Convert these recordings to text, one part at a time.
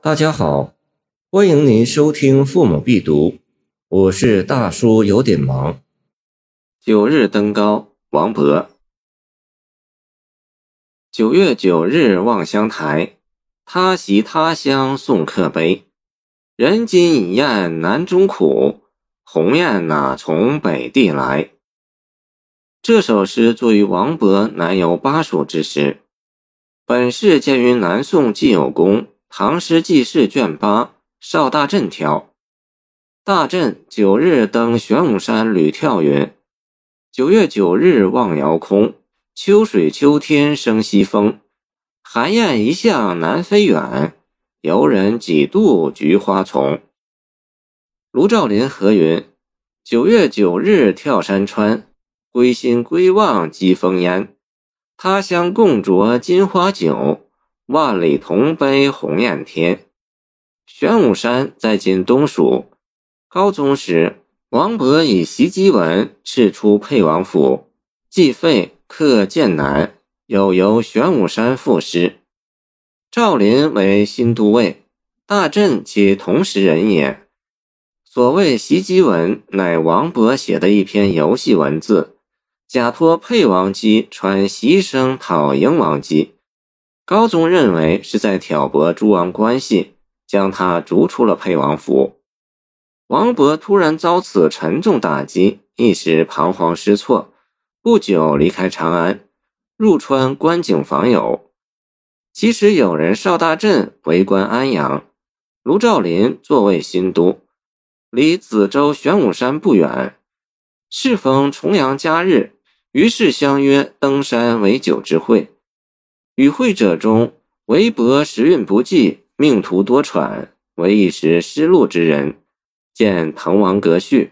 大家好，欢迎您收听《父母必读》，我是大叔，有点忙。九日登高，王勃。九月九日望乡台，他席他乡送客杯。人间已厌南中苦，鸿雁哪从北地来？这首诗作于王勃南游巴蜀之时，本是见于南宋季有功《唐诗纪事》卷八《邵大震条》。大震九日登玄武山屡跳云：“九月九日望遥空，秋水秋天生西风。寒雁一向南飞远，游人几度菊花丛。”卢照邻何云：“九月九日跳山川。”归心归望寄风烟，他乡共酌金花酒，万里同悲鸿雁天。玄武山在今东蜀。高宗时，王勃以袭击文敕出沛王府，既废克剑南，有游玄武山赋诗。赵林为新都尉，大震其同时人也。所谓袭击文，乃王勃写的一篇游戏文字。假托沛王姬传檄声讨迎王姬，高宗认为是在挑拨诸王关系，将他逐出了沛王府。王勃突然遭此沉重打击，一时彷徨失措，不久离开长安，入川观景访友。其实有人邵大震为官安阳，卢照邻作为新都，离梓州玄武山不远，适逢重阳佳日。于是相约登山为酒之会，与会者中，韦伯时运不济，命途多舛，为一时失路之人。见《滕王阁序》，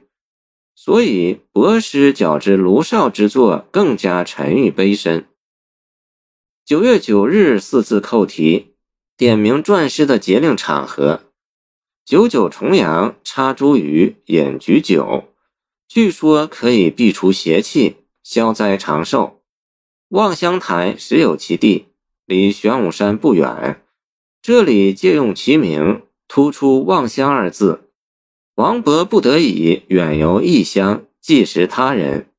所以博师较之卢少之作更加沉郁悲深。九月九日四字扣题，点明撰诗的节令场合。九九重阳，插茱萸，饮菊酒，据说可以避除邪气。消灾长寿，望乡台实有其地，离玄武山不远。这里借用其名，突出“望乡”二字。王勃不得已远游异乡，寄食他人，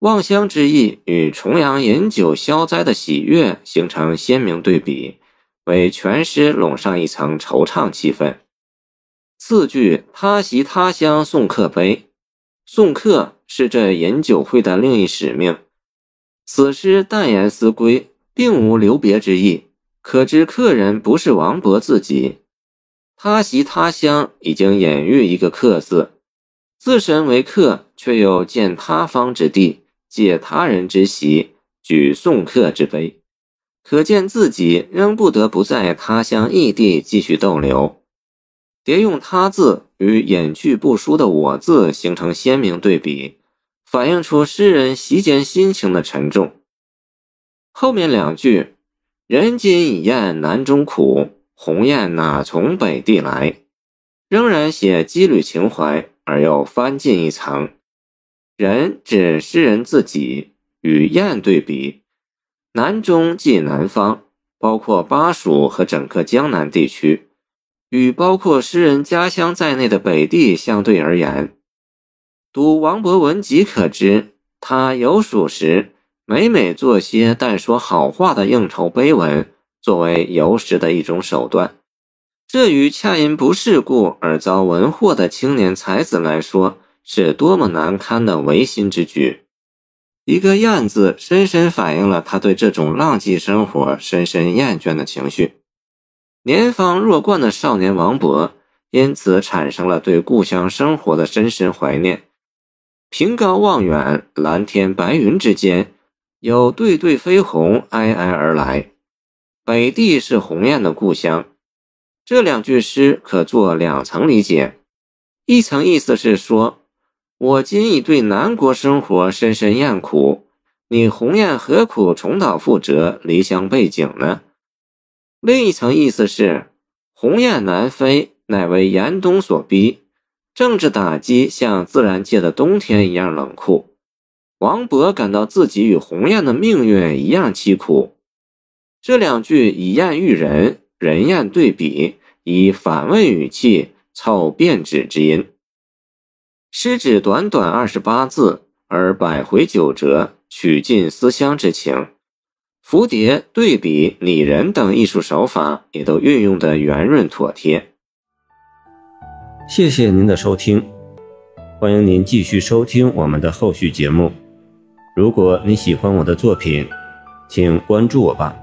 望乡之意与重阳饮酒消灾的喜悦形成鲜明对比，为全诗笼上一层惆怅气氛。次句“他席他乡送客杯”，送客。是这饮酒会的另一使命。此诗淡言思归，并无留别之意，可知客人不是王勃自己。他席他乡已经隐喻一个客字，自身为客，却又见他方之地，借他人之席，举送客之杯，可见自己仍不得不在他乡异地继续逗留。叠用“他”字与隐去不书的“我”字形成鲜明对比。反映出诗人席间心情的沉重。后面两句“人间已厌南中苦，鸿雁哪从北地来”，仍然写羁旅情怀，而又翻进一层。人指诗人自己，与雁对比。南中即南方，包括巴蜀和整个江南地区，与包括诗人家乡在内的北地相对而言。读王勃文集可知，他游蜀时每每做些但说好话的应酬碑文，作为游时的一种手段。这与恰因不世故而遭文祸的青年才子来说，是多么难堪的违心之举！一个“厌”字，深深反映了他对这种浪迹生活深深厌倦的情绪。年方弱冠的少年王勃，因此产生了对故乡生活的深深怀念。凭高望远，蓝天白云之间，有对对飞鸿哀哀而来。北地是鸿雁的故乡。这两句诗可作两层理解：一层意思是说，我今已对南国生活深深厌苦，你鸿雁何苦重蹈覆辙，离乡背井呢？另一层意思是，鸿雁南飞，乃为严冬所逼。政治打击像自然界的冬天一样冷酷，王勃感到自己与鸿雁的命运一样凄苦。这两句以雁喻人，人雁对比，以反问语气凑变指之音。诗指短短二十八字，而百回九折，曲尽思乡之情。蝴蝶、对比、拟人等艺术手法也都运用的圆润妥帖。谢谢您的收听，欢迎您继续收听我们的后续节目。如果你喜欢我的作品，请关注我吧。